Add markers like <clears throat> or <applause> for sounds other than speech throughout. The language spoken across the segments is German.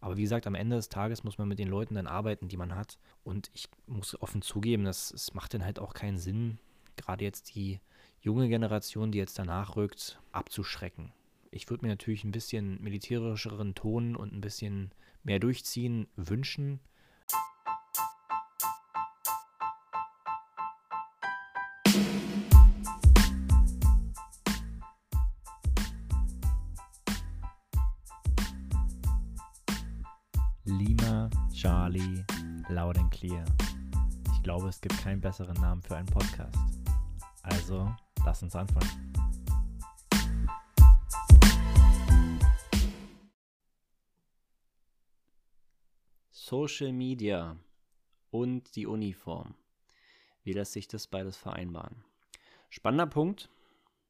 Aber wie gesagt, am Ende des Tages muss man mit den Leuten dann arbeiten, die man hat. Und ich muss offen zugeben, dass es macht dann halt auch keinen Sinn, gerade jetzt die junge Generation, die jetzt danach rückt, abzuschrecken. Ich würde mir natürlich ein bisschen militärischeren Ton und ein bisschen mehr Durchziehen wünschen. Glaube, es gibt keinen besseren Namen für einen Podcast. Also, lass uns anfangen. Social Media und die Uniform. Wie lässt sich das beides vereinbaren? Spannender Punkt,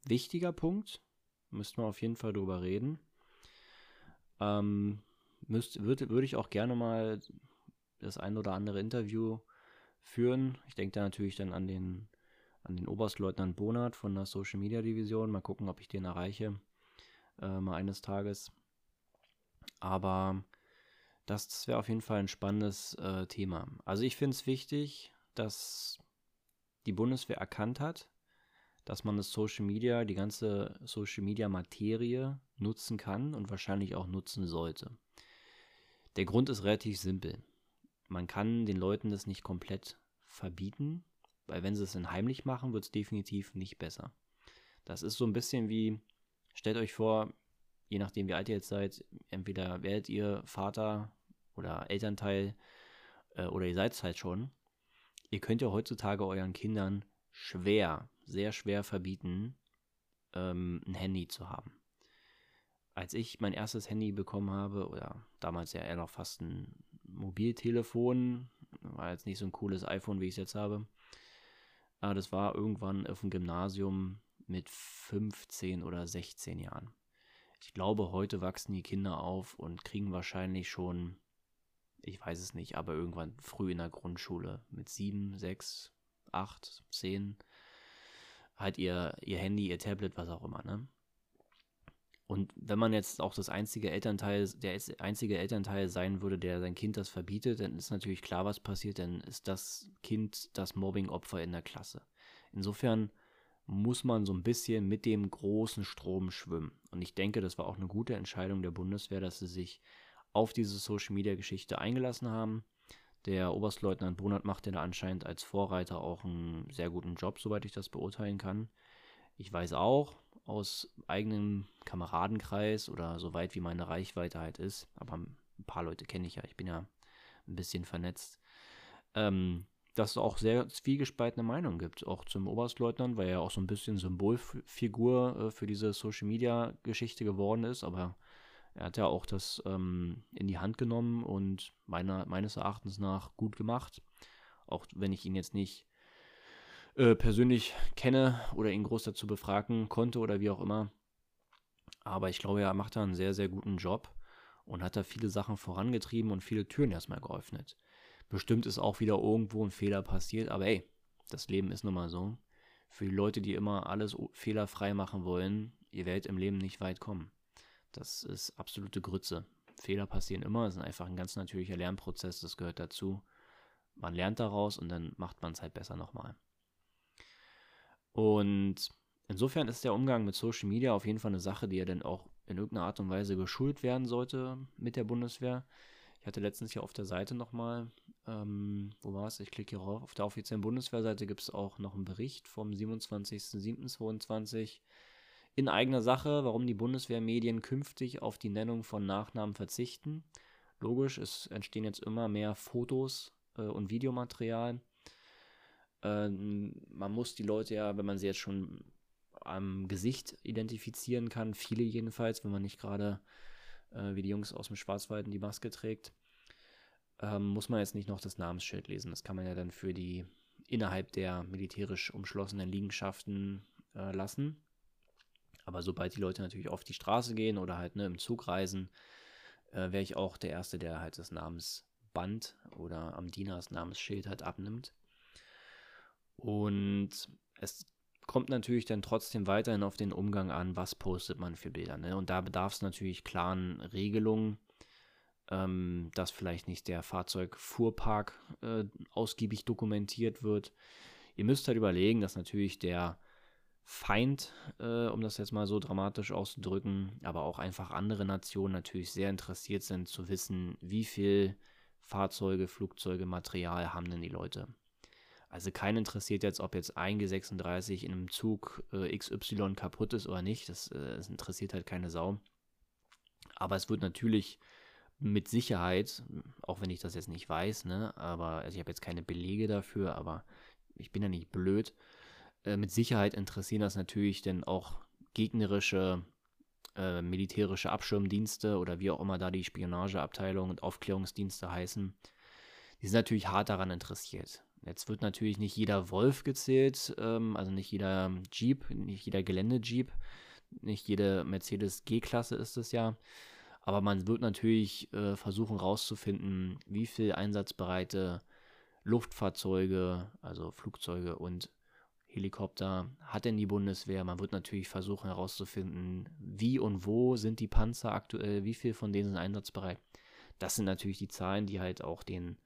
wichtiger Punkt, müssten wir auf jeden Fall drüber reden. Ähm, würde, würde ich auch gerne mal das ein oder andere Interview führen. Ich denke da natürlich dann an den, an den Oberstleutnant Bonat von der Social Media Division. Mal gucken, ob ich den erreiche. Äh, mal eines Tages. Aber das, wäre auf jeden Fall ein spannendes äh, Thema. Also ich finde es wichtig, dass die Bundeswehr erkannt hat, dass man das Social Media, die ganze Social Media Materie nutzen kann und wahrscheinlich auch nutzen sollte. Der Grund ist relativ simpel. Man kann den Leuten das nicht komplett verbieten, weil wenn sie es dann heimlich machen, wird es definitiv nicht besser. Das ist so ein bisschen wie, stellt euch vor, je nachdem wie alt ihr jetzt seid, entweder werdet ihr Vater oder Elternteil äh, oder ihr seid es halt schon. Ihr könnt ja heutzutage euren Kindern schwer, sehr schwer verbieten, ähm, ein Handy zu haben als ich mein erstes Handy bekommen habe, oder damals ja eher noch fast ein Mobiltelefon, war jetzt nicht so ein cooles iPhone, wie ich es jetzt habe, aber das war irgendwann auf dem Gymnasium mit 15 oder 16 Jahren. Ich glaube, heute wachsen die Kinder auf und kriegen wahrscheinlich schon, ich weiß es nicht, aber irgendwann früh in der Grundschule mit 7, 6, 8, 10 halt ihr, ihr Handy, ihr Tablet, was auch immer, ne? Und wenn man jetzt auch das einzige Elternteil, der einzige Elternteil sein würde, der sein Kind das verbietet, dann ist natürlich klar, was passiert, dann ist das Kind das Mobbing-Opfer in der Klasse. Insofern muss man so ein bisschen mit dem großen Strom schwimmen. Und ich denke, das war auch eine gute Entscheidung der Bundeswehr, dass sie sich auf diese Social-Media-Geschichte eingelassen haben. Der Oberstleutnant Brunert macht ja da anscheinend als Vorreiter auch einen sehr guten Job, soweit ich das beurteilen kann. Ich weiß auch, aus eigenem Kameradenkreis oder so weit wie meine Reichweite halt ist, aber ein paar Leute kenne ich ja, ich bin ja ein bisschen vernetzt, ähm, dass es auch sehr zwiegespaltene Meinungen gibt, auch zum Oberstleutnant, weil er auch so ein bisschen Symbolfigur äh, für diese Social-Media-Geschichte geworden ist, aber er hat ja auch das ähm, in die Hand genommen und meiner, meines Erachtens nach gut gemacht, auch wenn ich ihn jetzt nicht äh, persönlich kenne oder ihn groß dazu befragen konnte oder wie auch immer. Aber ich glaube, er macht da einen sehr, sehr guten Job und hat da viele Sachen vorangetrieben und viele Türen erstmal geöffnet. Bestimmt ist auch wieder irgendwo ein Fehler passiert, aber ey, das Leben ist nun mal so. Für die Leute, die immer alles fehlerfrei machen wollen, ihr werdet im Leben nicht weit kommen. Das ist absolute Grütze. Fehler passieren immer, es ist einfach ein ganz natürlicher Lernprozess, das gehört dazu. Man lernt daraus und dann macht man es halt besser nochmal. Und insofern ist der Umgang mit Social Media auf jeden Fall eine Sache, die ja dann auch in irgendeiner Art und Weise geschult werden sollte mit der Bundeswehr. Ich hatte letztens hier auf der Seite nochmal, ähm, wo war es? Ich klicke hier rauf. Auf der offiziellen Bundeswehrseite gibt es auch noch einen Bericht vom 27.07.22 in eigener Sache, warum die Bundeswehrmedien künftig auf die Nennung von Nachnamen verzichten. Logisch, es entstehen jetzt immer mehr Fotos äh, und Videomaterial ähm, man muss die Leute ja, wenn man sie jetzt schon am Gesicht identifizieren kann, viele jedenfalls, wenn man nicht gerade äh, wie die Jungs aus dem Schwarzwald die Maske trägt, ähm, muss man jetzt nicht noch das Namensschild lesen. Das kann man ja dann für die innerhalb der militärisch umschlossenen Liegenschaften äh, lassen. Aber sobald die Leute natürlich auf die Straße gehen oder halt ne, im Zug reisen, äh, wäre ich auch der Erste, der halt das Namensband oder am Diener das Namensschild halt abnimmt. Und es kommt natürlich dann trotzdem weiterhin auf den Umgang an, was postet man für Bilder. Ne? Und da bedarf es natürlich klaren Regelungen. ähm, dass vielleicht nicht der Fahrzeugfuhrpark äh, ausgiebig dokumentiert wird. Ihr müsst halt überlegen, dass natürlich der Feind, äh, um das jetzt mal so dramatisch auszudrücken, aber auch einfach andere Nationen natürlich sehr interessiert sind zu wissen, wie viel Fahrzeuge, Flugzeuge, Material haben denn die Leute. Also keinen interessiert jetzt, ob jetzt ein G36 in einem Zug äh, XY kaputt ist oder nicht. Das, äh, das interessiert halt keine Sau. Aber es wird natürlich mit Sicherheit, auch wenn ich das jetzt nicht weiß, ne, aber also ich habe jetzt keine Belege dafür, aber ich bin ja nicht blöd. Äh, mit Sicherheit interessieren das natürlich dann auch gegnerische äh, militärische Abschirmdienste oder wie auch immer da die Spionageabteilung und Aufklärungsdienste heißen. Die sind natürlich hart daran interessiert. Jetzt wird natürlich nicht jeder Wolf gezählt, ähm, also nicht jeder Jeep, nicht jeder Gelände-Jeep, nicht jede Mercedes G-Klasse ist es ja. Aber man wird natürlich äh, versuchen herauszufinden, wie viel einsatzbereite Luftfahrzeuge, also Flugzeuge und Helikopter hat denn die Bundeswehr. Man wird natürlich versuchen herauszufinden, wie und wo sind die Panzer aktuell, wie viel von denen sind einsatzbereit. Das sind natürlich die Zahlen, die halt auch den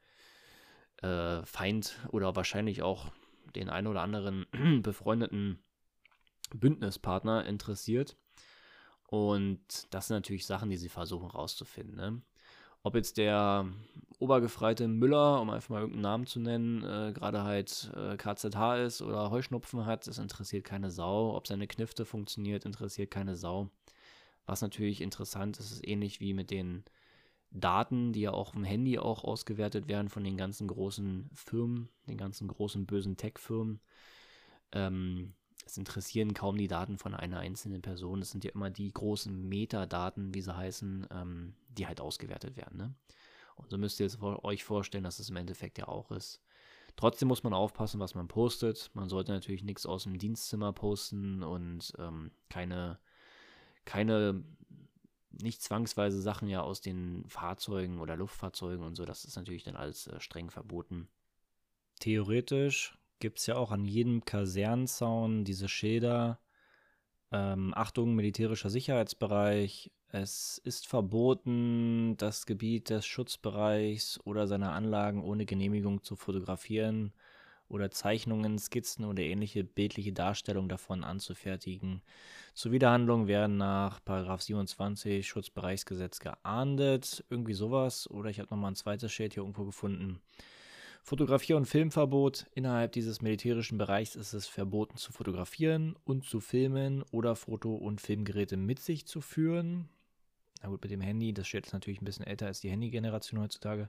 äh, Feind oder wahrscheinlich auch den ein oder anderen <clears throat> befreundeten Bündnispartner interessiert. Und das sind natürlich Sachen, die sie versuchen rauszufinden. Ne? Ob jetzt der obergefreite Müller, um einfach mal irgendeinen Namen zu nennen, äh, gerade halt äh, KZH ist oder Heuschnupfen hat, das interessiert keine Sau. Ob seine Knifte funktioniert, interessiert keine Sau. Was natürlich interessant ist, ist ähnlich wie mit den Daten, die ja auch im Handy auch ausgewertet werden von den ganzen großen Firmen, den ganzen großen bösen Tech-Firmen. Ähm, es interessieren kaum die Daten von einer einzelnen Person. Es sind ja immer die großen Metadaten, wie sie heißen, ähm, die halt ausgewertet werden. Ne? Und so müsst ihr jetzt euch vorstellen, dass es im Endeffekt ja auch ist. Trotzdem muss man aufpassen, was man postet. Man sollte natürlich nichts aus dem Dienstzimmer posten und ähm, keine, keine, nicht zwangsweise Sachen ja aus den Fahrzeugen oder Luftfahrzeugen und so. Das ist natürlich dann alles äh, streng verboten. Theoretisch gibt es ja auch an jedem Kasernenzaun diese Schilder. Ähm, Achtung, militärischer Sicherheitsbereich. Es ist verboten, das Gebiet des Schutzbereichs oder seiner Anlagen ohne Genehmigung zu fotografieren oder Zeichnungen, Skizzen oder ähnliche bildliche Darstellungen davon anzufertigen. Zuwiderhandlungen werden nach 27 Schutzbereichsgesetz geahndet. Irgendwie sowas. Oder ich habe nochmal ein zweites Schild hier irgendwo gefunden. Fotografier- und Filmverbot. Innerhalb dieses militärischen Bereichs ist es verboten zu fotografieren und zu filmen oder Foto- und Filmgeräte mit sich zu führen. Na gut, mit dem Handy, das steht jetzt natürlich ein bisschen älter als die Handy-Generation heutzutage.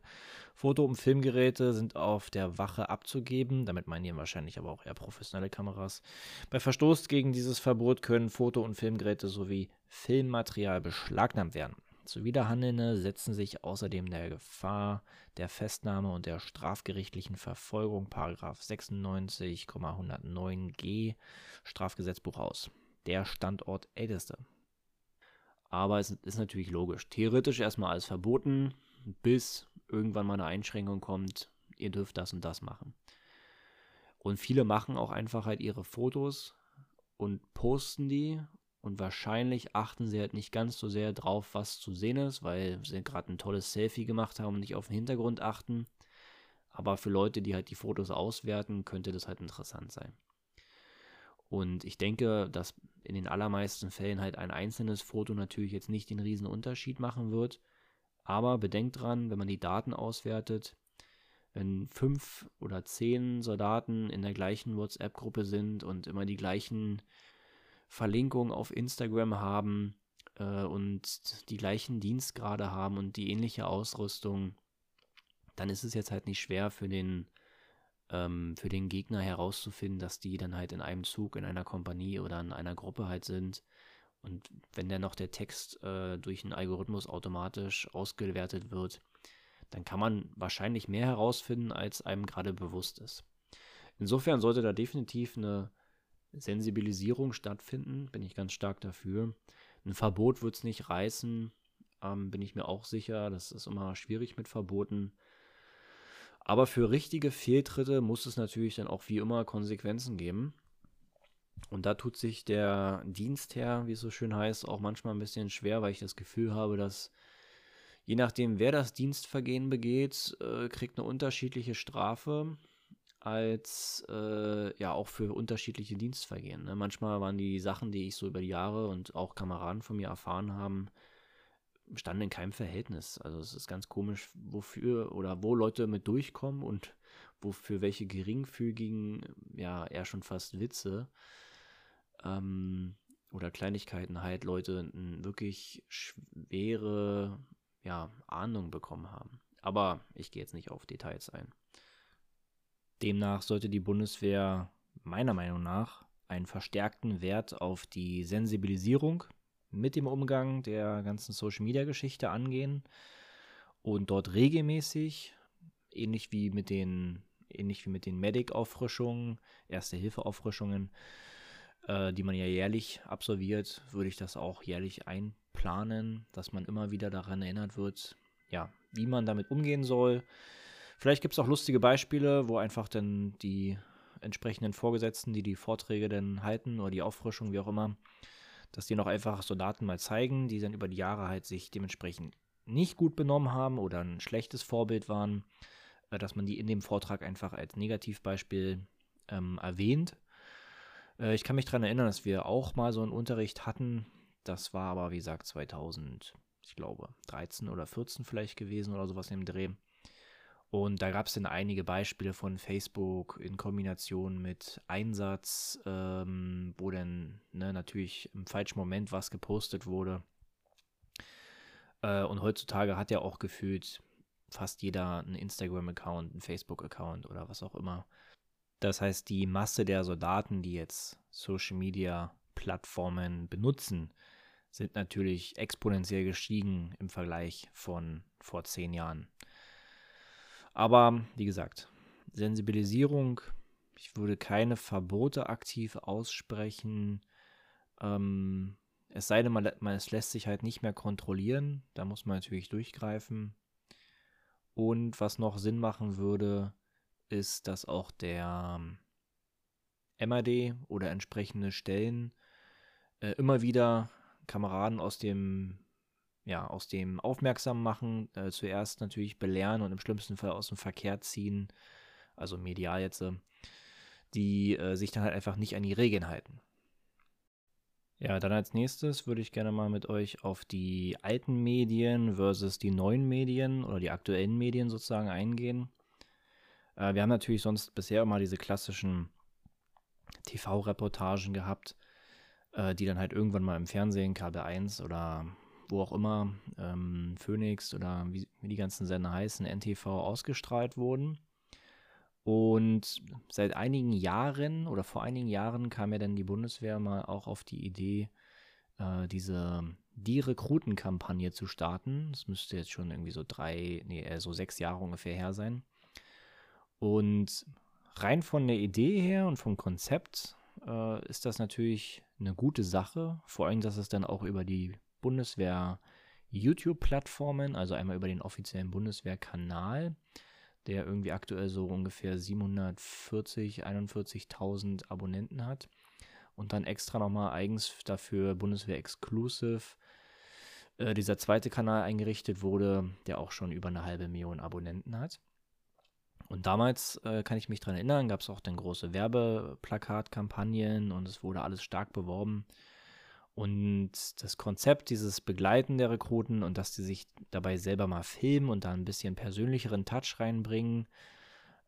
Foto- und Filmgeräte sind auf der Wache abzugeben. Damit meinen die wahrscheinlich aber auch eher professionelle Kameras. Bei Verstoß gegen dieses Verbot können Foto- und Filmgeräte sowie Filmmaterial beschlagnahmt werden. Zuwiderhandelnde setzen sich außerdem der Gefahr der Festnahme und der strafgerichtlichen Verfolgung (§ 96,109g Strafgesetzbuch) aus. Der Standort älteste. Aber es ist natürlich logisch. Theoretisch erstmal alles verboten, bis irgendwann mal eine Einschränkung kommt, ihr dürft das und das machen. Und viele machen auch einfach halt ihre Fotos und posten die und wahrscheinlich achten sie halt nicht ganz so sehr drauf, was zu sehen ist, weil sie gerade ein tolles Selfie gemacht haben und nicht auf den Hintergrund achten. Aber für Leute, die halt die Fotos auswerten, könnte das halt interessant sein. Und ich denke, dass in den allermeisten Fällen halt ein einzelnes Foto natürlich jetzt nicht den riesen Unterschied machen wird. Aber bedenkt dran, wenn man die Daten auswertet, wenn fünf oder zehn Soldaten in der gleichen WhatsApp-Gruppe sind und immer die gleichen Verlinkung auf Instagram haben äh, und die gleichen Dienstgrade haben und die ähnliche Ausrüstung, dann ist es jetzt halt nicht schwer für den, ähm, für den Gegner herauszufinden, dass die dann halt in einem Zug, in einer Kompanie oder in einer Gruppe halt sind. Und wenn dann noch der Text äh, durch einen Algorithmus automatisch ausgewertet wird, dann kann man wahrscheinlich mehr herausfinden, als einem gerade bewusst ist. Insofern sollte da definitiv eine Sensibilisierung stattfinden, bin ich ganz stark dafür. Ein Verbot wird es nicht reißen, ähm, bin ich mir auch sicher. Das ist immer schwierig mit Verboten. Aber für richtige Fehltritte muss es natürlich dann auch wie immer Konsequenzen geben. Und da tut sich der Dienstherr, wie es so schön heißt, auch manchmal ein bisschen schwer, weil ich das Gefühl habe, dass Je nachdem, wer das Dienstvergehen begeht, äh, kriegt eine unterschiedliche Strafe als äh, ja auch für unterschiedliche Dienstvergehen. Ne? Manchmal waren die Sachen, die ich so über die Jahre und auch Kameraden von mir erfahren haben, standen in keinem Verhältnis. Also es ist ganz komisch, wofür oder wo Leute mit durchkommen und wofür welche geringfügigen, ja, eher schon fast Witze ähm, oder Kleinigkeiten halt Leute wirklich schwere ja, Ahnung bekommen haben. Aber ich gehe jetzt nicht auf Details ein. Demnach sollte die Bundeswehr meiner Meinung nach einen verstärkten Wert auf die Sensibilisierung mit dem Umgang der ganzen Social-Media-Geschichte angehen und dort regelmäßig, ähnlich wie mit den, ähnlich wie mit den Medic-Auffrischungen, Erste-Hilfe-Auffrischungen, äh, die man ja jährlich absolviert, würde ich das auch jährlich einplanen, dass man immer wieder daran erinnert wird, ja, wie man damit umgehen soll, Vielleicht gibt es auch lustige Beispiele, wo einfach dann die entsprechenden Vorgesetzten, die die Vorträge dann halten oder die Auffrischung, wie auch immer, dass die noch einfach Soldaten mal zeigen, die dann über die Jahre halt sich dementsprechend nicht gut benommen haben oder ein schlechtes Vorbild waren, äh, dass man die in dem Vortrag einfach als Negativbeispiel ähm, erwähnt. Äh, ich kann mich daran erinnern, dass wir auch mal so einen Unterricht hatten. Das war aber, wie gesagt, 2000, ich glaube, 13 oder 14 vielleicht gewesen oder sowas im Dreh. Und da gab es dann einige Beispiele von Facebook in Kombination mit Einsatz, ähm, wo dann ne, natürlich im falschen Moment was gepostet wurde. Äh, und heutzutage hat ja auch gefühlt fast jeder einen Instagram-Account, einen Facebook-Account oder was auch immer. Das heißt, die Masse der Soldaten, die jetzt Social-Media-Plattformen benutzen, sind natürlich exponentiell gestiegen im Vergleich von vor zehn Jahren. Aber wie gesagt, Sensibilisierung, ich würde keine Verbote aktiv aussprechen. Ähm, es sei denn, man, es lässt sich halt nicht mehr kontrollieren. Da muss man natürlich durchgreifen. Und was noch Sinn machen würde, ist, dass auch der MAD oder entsprechende Stellen äh, immer wieder Kameraden aus dem ja, aus dem Aufmerksam machen, äh, zuerst natürlich belehren und im schlimmsten Fall aus dem Verkehr ziehen, also medial jetzt, äh, die äh, sich dann halt einfach nicht an die Regeln halten. Ja, dann als nächstes würde ich gerne mal mit euch auf die alten Medien versus die neuen Medien oder die aktuellen Medien sozusagen eingehen. Äh, wir haben natürlich sonst bisher immer diese klassischen TV-Reportagen gehabt, äh, die dann halt irgendwann mal im Fernsehen, Kabel 1 oder wo auch immer, ähm, Phoenix oder wie, wie die ganzen Sender heißen, NTV ausgestrahlt wurden. Und seit einigen Jahren oder vor einigen Jahren kam ja dann die Bundeswehr mal auch auf die Idee, äh, diese die Rekrutenkampagne zu starten. Das müsste jetzt schon irgendwie so drei, nee, so sechs Jahre ungefähr her sein. Und rein von der Idee her und vom Konzept äh, ist das natürlich eine gute Sache. Vor allem, dass es dann auch über die Bundeswehr YouTube-Plattformen, also einmal über den offiziellen Bundeswehr-Kanal, der irgendwie aktuell so ungefähr 740, 41.000 Abonnenten hat. Und dann extra nochmal eigens dafür Bundeswehr Exclusive äh, dieser zweite Kanal eingerichtet wurde, der auch schon über eine halbe Million Abonnenten hat. Und damals äh, kann ich mich daran erinnern, gab es auch dann große Werbeplakatkampagnen und es wurde alles stark beworben. Und das Konzept, dieses Begleiten der Rekruten und dass die sich dabei selber mal filmen und da ein bisschen persönlicheren Touch reinbringen,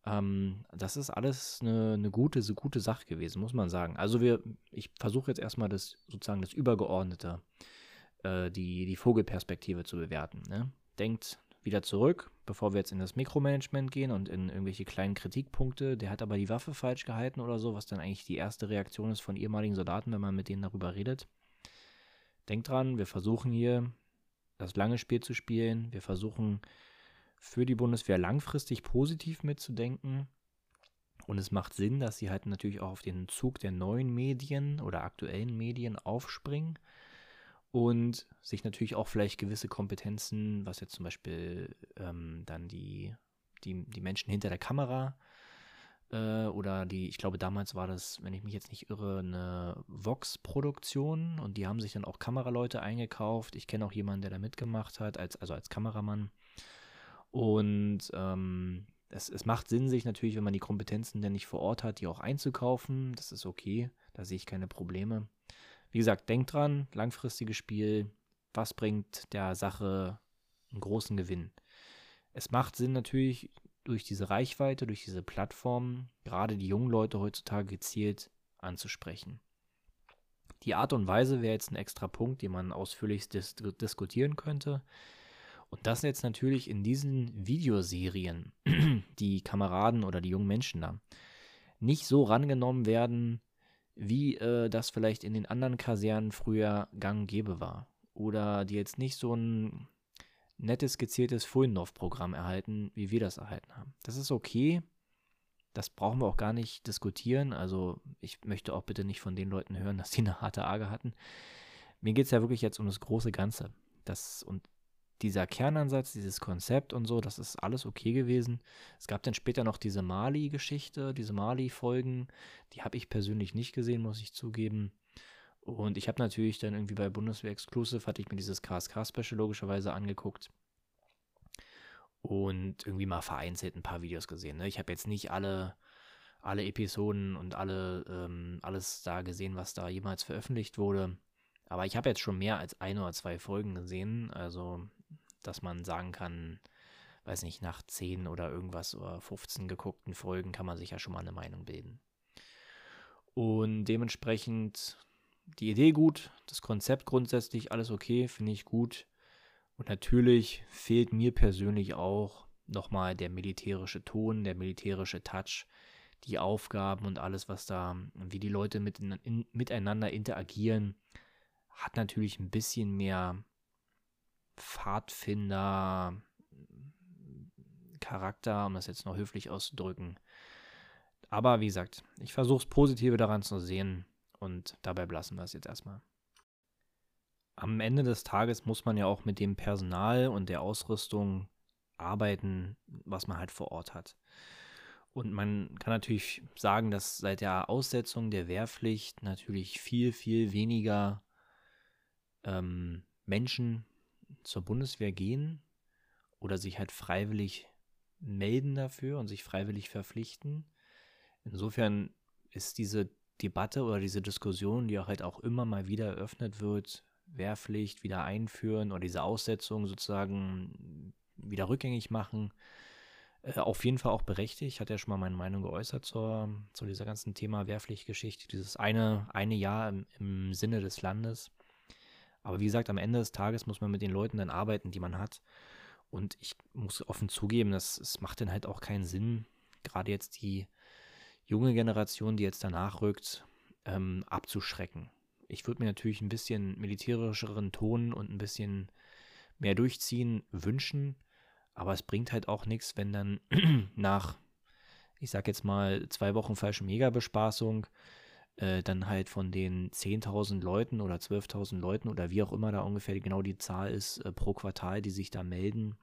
ähm, das ist alles eine, eine, gute, so gute Sache gewesen, muss man sagen. Also wir, ich versuche jetzt erstmal das sozusagen das Übergeordnete, äh, die, die Vogelperspektive zu bewerten. Ne? Denkt wieder zurück, bevor wir jetzt in das Mikromanagement gehen und in irgendwelche kleinen Kritikpunkte. Der hat aber die Waffe falsch gehalten oder so, was dann eigentlich die erste Reaktion ist von ehemaligen Soldaten, wenn man mit denen darüber redet. Denkt dran, wir versuchen hier das lange Spiel zu spielen. Wir versuchen für die Bundeswehr langfristig positiv mitzudenken. Und es macht Sinn, dass sie halt natürlich auch auf den Zug der neuen Medien oder aktuellen Medien aufspringen und sich natürlich auch vielleicht gewisse Kompetenzen, was jetzt zum Beispiel ähm, dann die, die, die Menschen hinter der Kamera äh, oder die, ich glaube damals war das, wenn ich mich jetzt nicht irre, eine Vox-Produktion und die haben sich dann auch Kameraleute eingekauft. Ich kenne auch jemanden, der da mitgemacht hat, als, also als Kameramann. Und ähm, es, es macht Sinn, sich natürlich, wenn man die Kompetenzen denn nicht vor Ort hat, die auch einzukaufen. Das ist okay, da sehe ich keine Probleme. Wie gesagt, denkt dran, langfristiges Spiel, was bringt der Sache einen großen Gewinn? Es macht Sinn natürlich durch diese Reichweite, durch diese Plattform, gerade die jungen Leute heutzutage gezielt anzusprechen. Die Art und Weise wäre jetzt ein extra Punkt, den man ausführlich dis diskutieren könnte. Und das jetzt natürlich in diesen Videoserien, <clears throat> die Kameraden oder die jungen Menschen da, nicht so rangenommen werden, wie äh, das vielleicht in den anderen Kasernen früher gang und gäbe war. Oder die jetzt nicht so ein nettes, gezieltes Fulendorf-Programm erhalten, wie wir das erhalten haben. Das ist okay. Das brauchen wir auch gar nicht diskutieren. Also ich möchte auch bitte nicht von den Leuten hören, <laughs> dass die eine harte Arge hatten. Mir geht es ja wirklich jetzt um das große Ganze. Das, und dieser Kernansatz, dieses Konzept und so, das ist alles okay gewesen. Es gab dann später noch diese Mali-Geschichte, diese Mali-Folgen. Die habe ich persönlich nicht gesehen, muss ich zugeben. Und ich habe natürlich dann irgendwie bei Bundeswehr Exclusive, hatte ich mir dieses KSK-Special logischerweise angeguckt. Und irgendwie mal vereinzelt ein paar Videos gesehen. Ne? Ich habe jetzt nicht alle, alle Episoden und alle, ähm, alles da gesehen, was da jemals veröffentlicht wurde. Aber ich habe jetzt schon mehr als ein oder zwei Folgen gesehen. Also, dass man sagen kann, weiß nicht, nach 10 oder irgendwas oder 15 geguckten Folgen kann man sich ja schon mal eine Meinung bilden. Und dementsprechend die Idee gut, das Konzept grundsätzlich alles okay, finde ich gut. Und natürlich fehlt mir persönlich auch nochmal der militärische Ton, der militärische Touch, die Aufgaben und alles, was da, wie die Leute mit, in, miteinander interagieren, hat natürlich ein bisschen mehr Pfadfinder Charakter, um das jetzt noch höflich auszudrücken. Aber wie gesagt, ich versuche es Positive daran zu sehen. Und dabei belassen wir es jetzt erstmal. Am Ende des Tages muss man ja auch mit dem Personal und der Ausrüstung arbeiten, was man halt vor Ort hat. Und man kann natürlich sagen, dass seit der Aussetzung der Wehrpflicht natürlich viel, viel weniger ähm, Menschen zur Bundeswehr gehen oder sich halt freiwillig melden dafür und sich freiwillig verpflichten. Insofern ist diese Debatte oder diese Diskussion, die auch halt auch immer mal wieder eröffnet wird, Wehrpflicht wieder einführen oder diese Aussetzung sozusagen wieder rückgängig machen, äh, auf jeden Fall auch berechtigt. Ich hatte ja schon mal meine Meinung geäußert zur, zu dieser ganzen Thema Wehrpflichtgeschichte, dieses eine, eine Jahr im, im Sinne des Landes. Aber wie gesagt, am Ende des Tages muss man mit den Leuten dann arbeiten, die man hat. Und ich muss offen zugeben, dass es macht dann halt auch keinen Sinn, gerade jetzt die junge Generation, die jetzt danach rückt, ähm, abzuschrecken. Ich würde mir natürlich ein bisschen militärischeren Ton und ein bisschen mehr durchziehen wünschen, aber es bringt halt auch nichts, wenn dann <clears throat> nach, ich sag jetzt mal, zwei Wochen falsche Megabespaßung äh, dann halt von den 10.000 Leuten oder 12.000 Leuten oder wie auch immer da ungefähr genau die Zahl ist äh, pro Quartal, die sich da melden,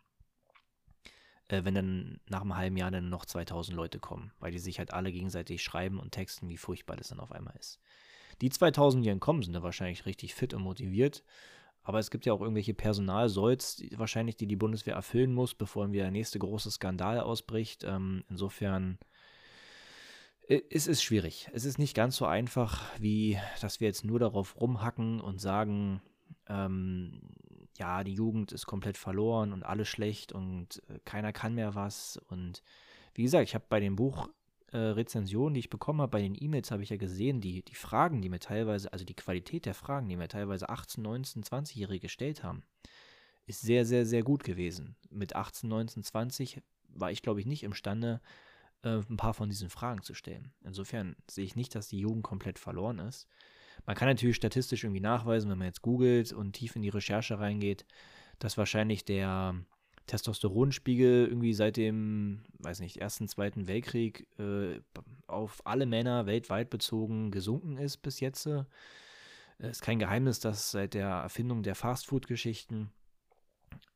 äh, wenn dann nach einem halben Jahr dann noch 2000 Leute kommen, weil die sich halt alle gegenseitig schreiben und texten, wie furchtbar das dann auf einmal ist. Die 2000, die dann kommen, sind dann wahrscheinlich richtig fit und motiviert, aber es gibt ja auch irgendwelche Personalsolls, wahrscheinlich, die die Bundeswehr erfüllen muss, bevor wieder der nächste große Skandal ausbricht. Ähm, insofern äh, es schwierig. Es ist nicht ganz so einfach, wie dass wir jetzt nur darauf rumhacken und sagen, ähm, ja, die Jugend ist komplett verloren und alles schlecht und äh, keiner kann mehr was. Und wie gesagt, ich habe bei dem Buch äh, die ich bekommen habe, bei den E-Mails habe ich ja gesehen, die, die Fragen, die mir teilweise, also die Qualität der Fragen, die mir teilweise 18, 19, 20-Jährige gestellt haben, ist sehr, sehr, sehr gut gewesen. Mit 18, 19, 20 war ich, glaube ich, nicht imstande, äh, ein paar von diesen Fragen zu stellen. Insofern sehe ich nicht, dass die Jugend komplett verloren ist. Man kann natürlich statistisch irgendwie nachweisen, wenn man jetzt googelt und tief in die Recherche reingeht, dass wahrscheinlich der Testosteronspiegel irgendwie seit dem, weiß nicht, Ersten, Zweiten Weltkrieg äh, auf alle Männer weltweit bezogen gesunken ist bis jetzt. Es ist kein Geheimnis, dass seit der Erfindung der Fastfood-Geschichten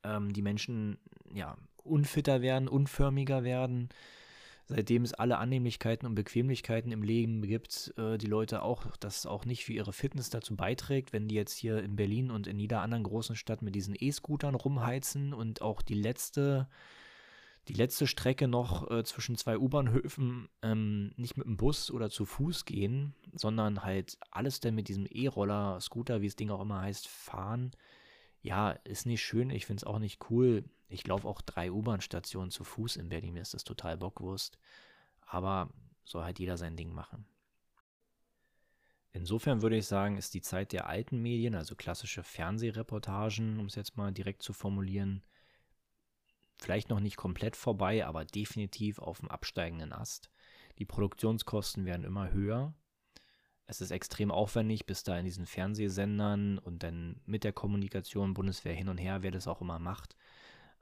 ähm, die Menschen ja unfitter werden, unförmiger werden, seitdem es alle Annehmlichkeiten und Bequemlichkeiten im Leben gibt, äh, die Leute auch, das auch nicht für ihre Fitness dazu beiträgt, wenn die jetzt hier in Berlin und in jeder anderen großen Stadt mit diesen E-Scootern rumheizen und auch die letzte, die letzte Strecke noch äh, zwischen zwei U-Bahnhöfen ähm, nicht mit dem Bus oder zu Fuß gehen, sondern halt alles dann mit diesem E-Roller, Scooter, wie es Ding auch immer heißt, fahren. Ja, ist nicht schön, ich finde es auch nicht cool. Ich laufe auch drei U-Bahn-Stationen zu Fuß in Berlin, mir ist das total Bockwurst. Aber soll halt jeder sein Ding machen. Insofern würde ich sagen, ist die Zeit der alten Medien, also klassische Fernsehreportagen, um es jetzt mal direkt zu formulieren, vielleicht noch nicht komplett vorbei, aber definitiv auf dem absteigenden Ast. Die Produktionskosten werden immer höher. Es ist extrem aufwendig, bis da in diesen Fernsehsendern und dann mit der Kommunikation Bundeswehr hin und her, wer das auch immer macht,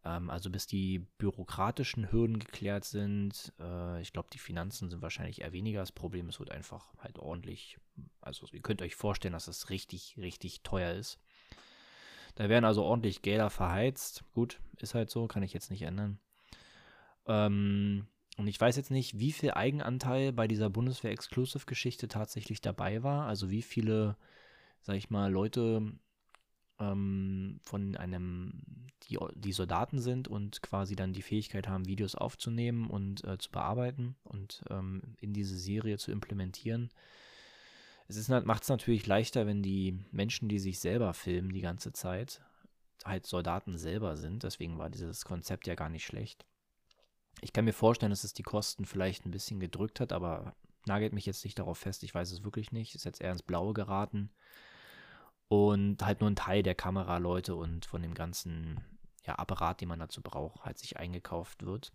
ähm, also bis die bürokratischen Hürden geklärt sind. Äh, ich glaube, die Finanzen sind wahrscheinlich eher weniger das Problem. Es wird einfach halt ordentlich. Also ihr könnt euch vorstellen, dass es richtig, richtig teuer ist. Da werden also ordentlich Gelder verheizt. Gut, ist halt so, kann ich jetzt nicht ändern. Ähm, und ich weiß jetzt nicht, wie viel Eigenanteil bei dieser Bundeswehr-Exclusive-Geschichte tatsächlich dabei war. Also wie viele, sag ich mal, Leute ähm, von einem, die, die Soldaten sind und quasi dann die Fähigkeit haben, Videos aufzunehmen und äh, zu bearbeiten und ähm, in diese Serie zu implementieren. Es macht es natürlich leichter, wenn die Menschen, die sich selber filmen die ganze Zeit, halt Soldaten selber sind. Deswegen war dieses Konzept ja gar nicht schlecht. Ich kann mir vorstellen, dass es die Kosten vielleicht ein bisschen gedrückt hat, aber nagelt mich jetzt nicht darauf fest. Ich weiß es wirklich nicht. Ist jetzt eher ins Blaue geraten und halt nur ein Teil der Kameraleute und von dem ganzen ja, Apparat, den man dazu braucht, halt sich eingekauft wird.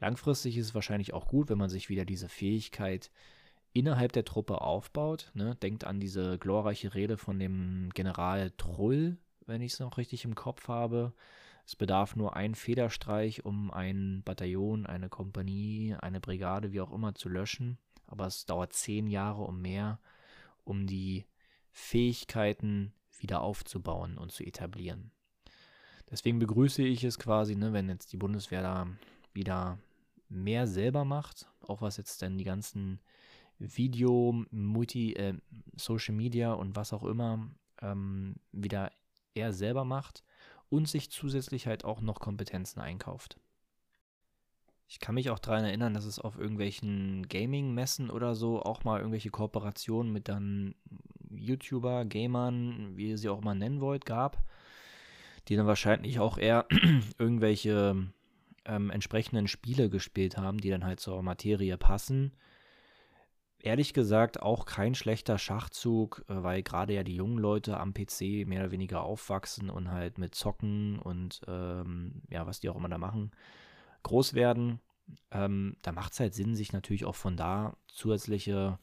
Langfristig ist es wahrscheinlich auch gut, wenn man sich wieder diese Fähigkeit innerhalb der Truppe aufbaut. Ne? Denkt an diese glorreiche Rede von dem General Trull, wenn ich es noch richtig im Kopf habe. Es bedarf nur ein Federstreich, um ein Bataillon, eine Kompanie, eine Brigade, wie auch immer, zu löschen. Aber es dauert zehn Jahre um mehr, um die Fähigkeiten wieder aufzubauen und zu etablieren. Deswegen begrüße ich es quasi, ne, wenn jetzt die Bundeswehr da wieder mehr selber macht, auch was jetzt denn die ganzen Video, Multi, äh, Social Media und was auch immer ähm, wieder eher selber macht und sich zusätzlich halt auch noch Kompetenzen einkauft. Ich kann mich auch daran erinnern, dass es auf irgendwelchen Gaming-Messen oder so auch mal irgendwelche Kooperationen mit dann YouTuber, Gamern, wie ihr sie auch immer nennen wollt, gab, die dann wahrscheinlich auch eher <clears throat> irgendwelche ähm, entsprechenden Spiele gespielt haben, die dann halt zur Materie passen. Ehrlich gesagt auch kein schlechter Schachzug, äh, weil gerade ja die jungen Leute am PC mehr oder weniger aufwachsen und halt mit Zocken und ähm, ja, was die auch immer da machen, groß werden. Ähm, da macht es halt Sinn, sich natürlich auch von da zusätzliche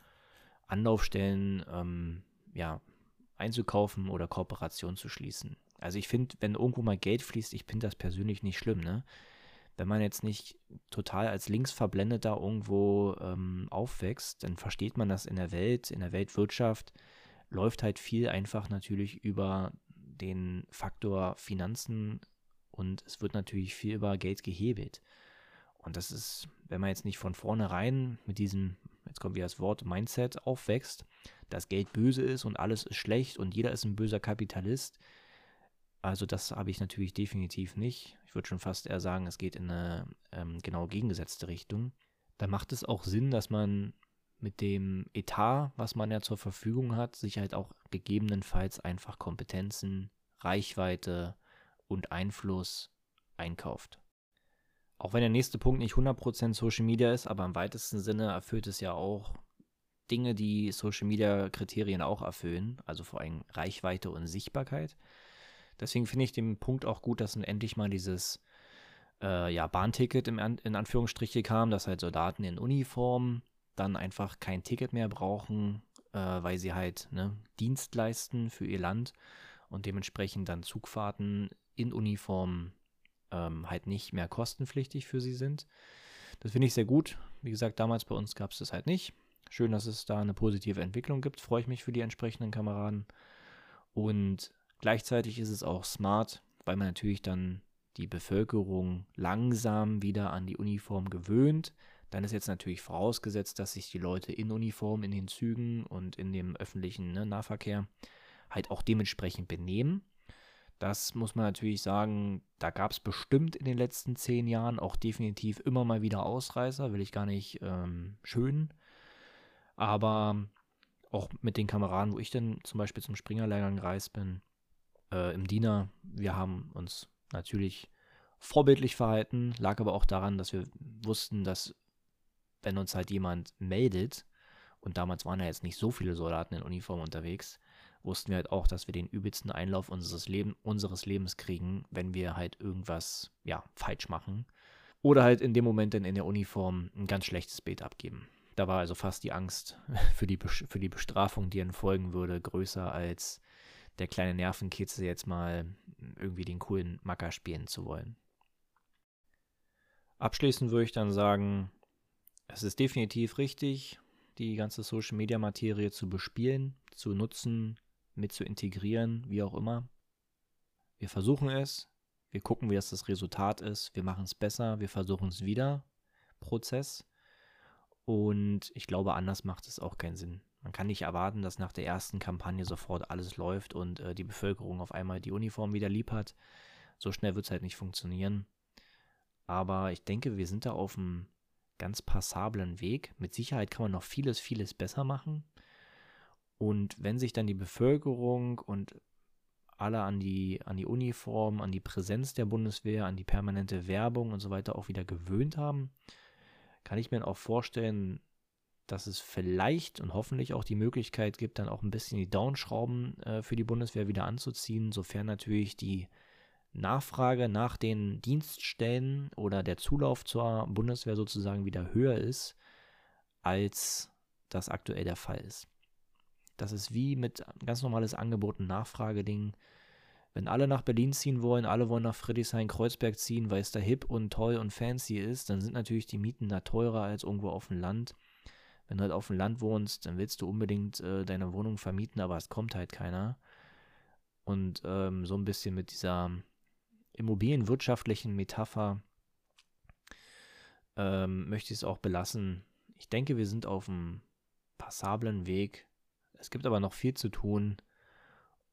Anlaufstellen ähm, ja, einzukaufen oder Kooperation zu schließen. Also ich finde, wenn irgendwo mal Geld fließt, ich finde das persönlich nicht schlimm, ne? Wenn man jetzt nicht total als linksverblendeter irgendwo ähm, aufwächst, dann versteht man das in der Welt, in der Weltwirtschaft läuft halt viel einfach natürlich über den Faktor Finanzen und es wird natürlich viel über Geld gehebelt. Und das ist, wenn man jetzt nicht von vornherein mit diesem, jetzt kommt wieder das Wort Mindset aufwächst, dass Geld böse ist und alles ist schlecht und jeder ist ein böser Kapitalist. Also das habe ich natürlich definitiv nicht. Ich würde schon fast eher sagen, es geht in eine ähm, genau gegengesetzte Richtung. Da macht es auch Sinn, dass man mit dem Etat, was man ja zur Verfügung hat, sich halt auch gegebenenfalls einfach Kompetenzen, Reichweite und Einfluss einkauft. Auch wenn der nächste Punkt nicht 100% Social Media ist, aber im weitesten Sinne erfüllt es ja auch Dinge, die Social Media Kriterien auch erfüllen, also vor allem Reichweite und Sichtbarkeit. Deswegen finde ich den Punkt auch gut, dass nun endlich mal dieses äh, ja, Bahnticket im, in Anführungsstriche kam, dass halt Soldaten in Uniform dann einfach kein Ticket mehr brauchen, äh, weil sie halt ne, Dienst leisten für ihr Land und dementsprechend dann Zugfahrten in Uniform ähm, halt nicht mehr kostenpflichtig für sie sind. Das finde ich sehr gut. Wie gesagt, damals bei uns gab es das halt nicht. Schön, dass es da eine positive Entwicklung gibt. Freue ich mich für die entsprechenden Kameraden. Und gleichzeitig ist es auch smart, weil man natürlich dann die Bevölkerung langsam wieder an die Uniform gewöhnt. Dann ist jetzt natürlich vorausgesetzt, dass sich die Leute in Uniform, in den Zügen und in dem öffentlichen ne, Nahverkehr halt auch dementsprechend benehmen. Das muss man natürlich sagen, da gab es bestimmt in den letzten zehn Jahren auch definitiv immer mal wieder Ausreißer, will ich gar nicht ähm, schön. Aber auch mit den Kameraden, wo ich dann zum Beispiel zum Springerlehrgang gereist bin, äh, im Diener, wir haben uns natürlich vorbildlich verhalten, lag aber auch daran, dass wir wussten, dass wenn uns halt jemand meldet, und damals waren ja jetzt nicht so viele Soldaten in Uniform unterwegs, wussten wir halt auch, dass wir den übelsten Einlauf unseres, Leben, unseres Lebens kriegen, wenn wir halt irgendwas, ja, falsch machen. Oder halt in dem Moment dann in der Uniform ein ganz schlechtes Bild abgeben. Da war also fast die Angst <laughs> für die, für die Bestrafung, die entfolgen würde, größer als der kleine Nervenkitzel jetzt mal irgendwie den coolen Macker spielen zu wollen. Abschließend würde ich dann sagen, es ist definitiv richtig, die ganze Social-Media-Materie zu bespielen, zu nutzen, mit zu integrieren, wie auch immer. Wir versuchen es, wir gucken, wie das das Resultat ist, wir machen es besser, wir versuchen es wieder. Prozess. Und ich glaube, anders macht es auch keinen Sinn. Man kann nicht erwarten, dass nach der ersten Kampagne sofort alles läuft und äh, die Bevölkerung auf einmal die Uniform wieder lieb hat. So schnell wird es halt nicht funktionieren. Aber ich denke, wir sind da auf einem ganz passablen Weg. Mit Sicherheit kann man noch vieles, vieles besser machen. Und wenn sich dann die Bevölkerung und alle an die, an die Uniform, an die Präsenz der Bundeswehr, an die permanente Werbung und so weiter auch wieder gewöhnt haben, kann ich mir auch vorstellen, dass es vielleicht und hoffentlich auch die Möglichkeit gibt, dann auch ein bisschen die Downschrauben äh, für die Bundeswehr wieder anzuziehen, sofern natürlich die Nachfrage nach den Dienststellen oder der Zulauf zur Bundeswehr sozusagen wieder höher ist, als das aktuell der Fall ist. Das ist wie mit ganz normales Angebot- und Nachfrageding. Wenn alle nach Berlin ziehen wollen, alle wollen nach Friedrichshain-Kreuzberg ziehen, weil es da hip und toll und fancy ist, dann sind natürlich die Mieten da teurer als irgendwo auf dem Land. Wenn du halt auf dem Land wohnst, dann willst du unbedingt äh, deine Wohnung vermieten, aber es kommt halt keiner. Und ähm, so ein bisschen mit dieser immobilienwirtschaftlichen Metapher ähm, möchte ich es auch belassen. Ich denke, wir sind auf einem passablen Weg, es gibt aber noch viel zu tun.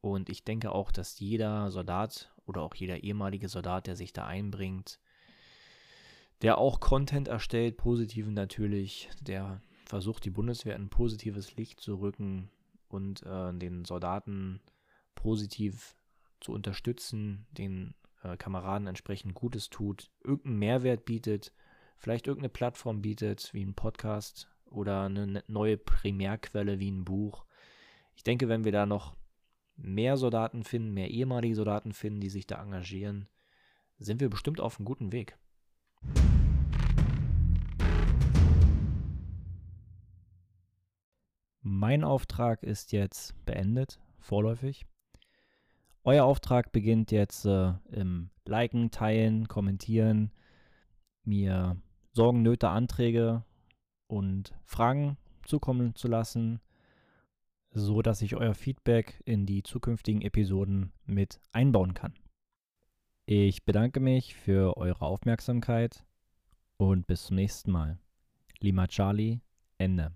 Und ich denke auch, dass jeder Soldat oder auch jeder ehemalige Soldat, der sich da einbringt, der auch Content erstellt, positiven natürlich, der versucht, die Bundeswehr in positives Licht zu rücken und äh, den Soldaten positiv zu unterstützen, den äh, Kameraden entsprechend Gutes tut, irgendeinen Mehrwert bietet, vielleicht irgendeine Plattform bietet, wie ein Podcast oder eine ne-, neue Primärquelle wie ein Buch ich denke, wenn wir da noch mehr Soldaten finden, mehr ehemalige Soldaten finden, die sich da engagieren, sind wir bestimmt auf einem guten Weg. Mein Auftrag ist jetzt beendet, vorläufig. Euer Auftrag beginnt jetzt äh, im Liken, Teilen, Kommentieren, mir Sorgen, Nöte, Anträge und Fragen zukommen zu lassen so dass ich euer Feedback in die zukünftigen Episoden mit einbauen kann. Ich bedanke mich für eure Aufmerksamkeit und bis zum nächsten Mal. Lima Charlie, Ende.